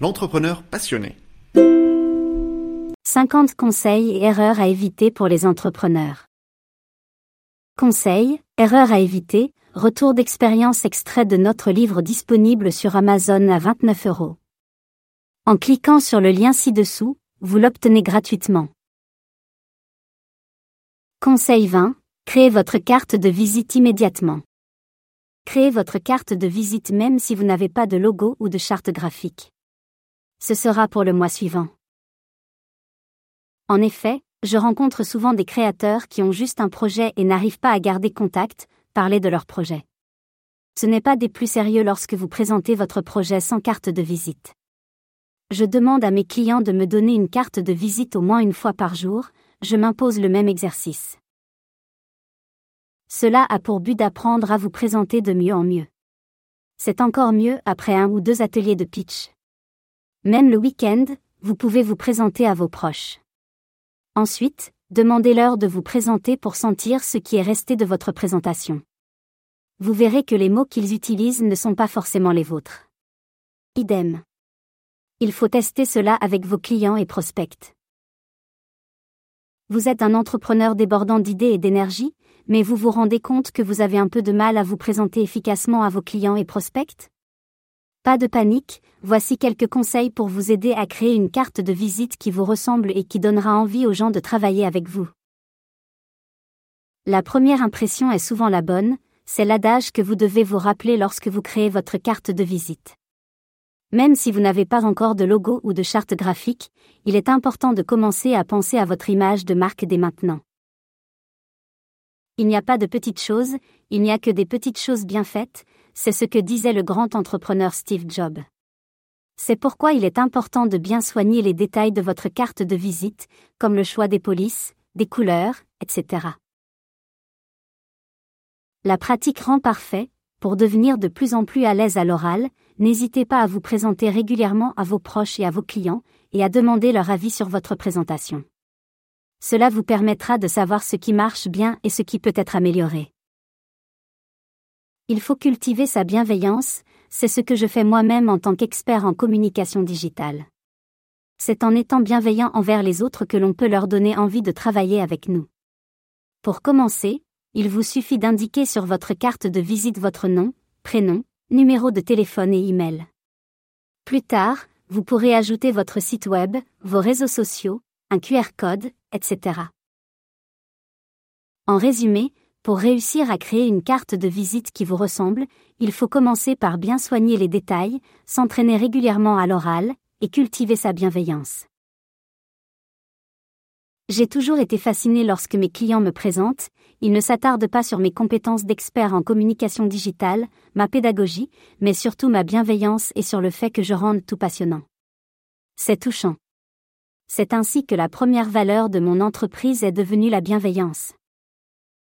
l'entrepreneur passionné. 50 conseils et erreurs à éviter pour les entrepreneurs. Conseils, erreurs à éviter, retour d'expérience extrait de notre livre disponible sur Amazon à 29 euros. En cliquant sur le lien ci-dessous, vous l'obtenez gratuitement. Conseil 20. Créez votre carte de visite immédiatement. Créez votre carte de visite même si vous n'avez pas de logo ou de charte graphique. Ce sera pour le mois suivant. En effet, je rencontre souvent des créateurs qui ont juste un projet et n'arrivent pas à garder contact, parler de leur projet. Ce n'est pas des plus sérieux lorsque vous présentez votre projet sans carte de visite. Je demande à mes clients de me donner une carte de visite au moins une fois par jour, je m'impose le même exercice. Cela a pour but d'apprendre à vous présenter de mieux en mieux. C'est encore mieux après un ou deux ateliers de pitch. Même le week-end, vous pouvez vous présenter à vos proches. Ensuite, demandez-leur de vous présenter pour sentir ce qui est resté de votre présentation. Vous verrez que les mots qu'ils utilisent ne sont pas forcément les vôtres. Idem. Il faut tester cela avec vos clients et prospects. Vous êtes un entrepreneur débordant d'idées et d'énergie, mais vous vous rendez compte que vous avez un peu de mal à vous présenter efficacement à vos clients et prospects? Pas de panique, voici quelques conseils pour vous aider à créer une carte de visite qui vous ressemble et qui donnera envie aux gens de travailler avec vous. La première impression est souvent la bonne, c'est l'adage que vous devez vous rappeler lorsque vous créez votre carte de visite. Même si vous n'avez pas encore de logo ou de charte graphique, il est important de commencer à penser à votre image de marque dès maintenant. Il n'y a pas de petites choses, il n'y a que des petites choses bien faites, c'est ce que disait le grand entrepreneur Steve Jobs. C'est pourquoi il est important de bien soigner les détails de votre carte de visite, comme le choix des polices, des couleurs, etc. La pratique rend parfait, pour devenir de plus en plus à l'aise à l'oral, n'hésitez pas à vous présenter régulièrement à vos proches et à vos clients, et à demander leur avis sur votre présentation. Cela vous permettra de savoir ce qui marche bien et ce qui peut être amélioré. Il faut cultiver sa bienveillance, c'est ce que je fais moi-même en tant qu'expert en communication digitale. C'est en étant bienveillant envers les autres que l'on peut leur donner envie de travailler avec nous. Pour commencer, il vous suffit d'indiquer sur votre carte de visite votre nom, prénom, numéro de téléphone et email. Plus tard, vous pourrez ajouter votre site web, vos réseaux sociaux, un QR code, etc. En résumé, pour réussir à créer une carte de visite qui vous ressemble, il faut commencer par bien soigner les détails, s'entraîner régulièrement à l'oral, et cultiver sa bienveillance. J'ai toujours été fasciné lorsque mes clients me présentent, ils ne s'attardent pas sur mes compétences d'expert en communication digitale, ma pédagogie, mais surtout ma bienveillance et sur le fait que je rende tout passionnant. C'est touchant. C'est ainsi que la première valeur de mon entreprise est devenue la bienveillance.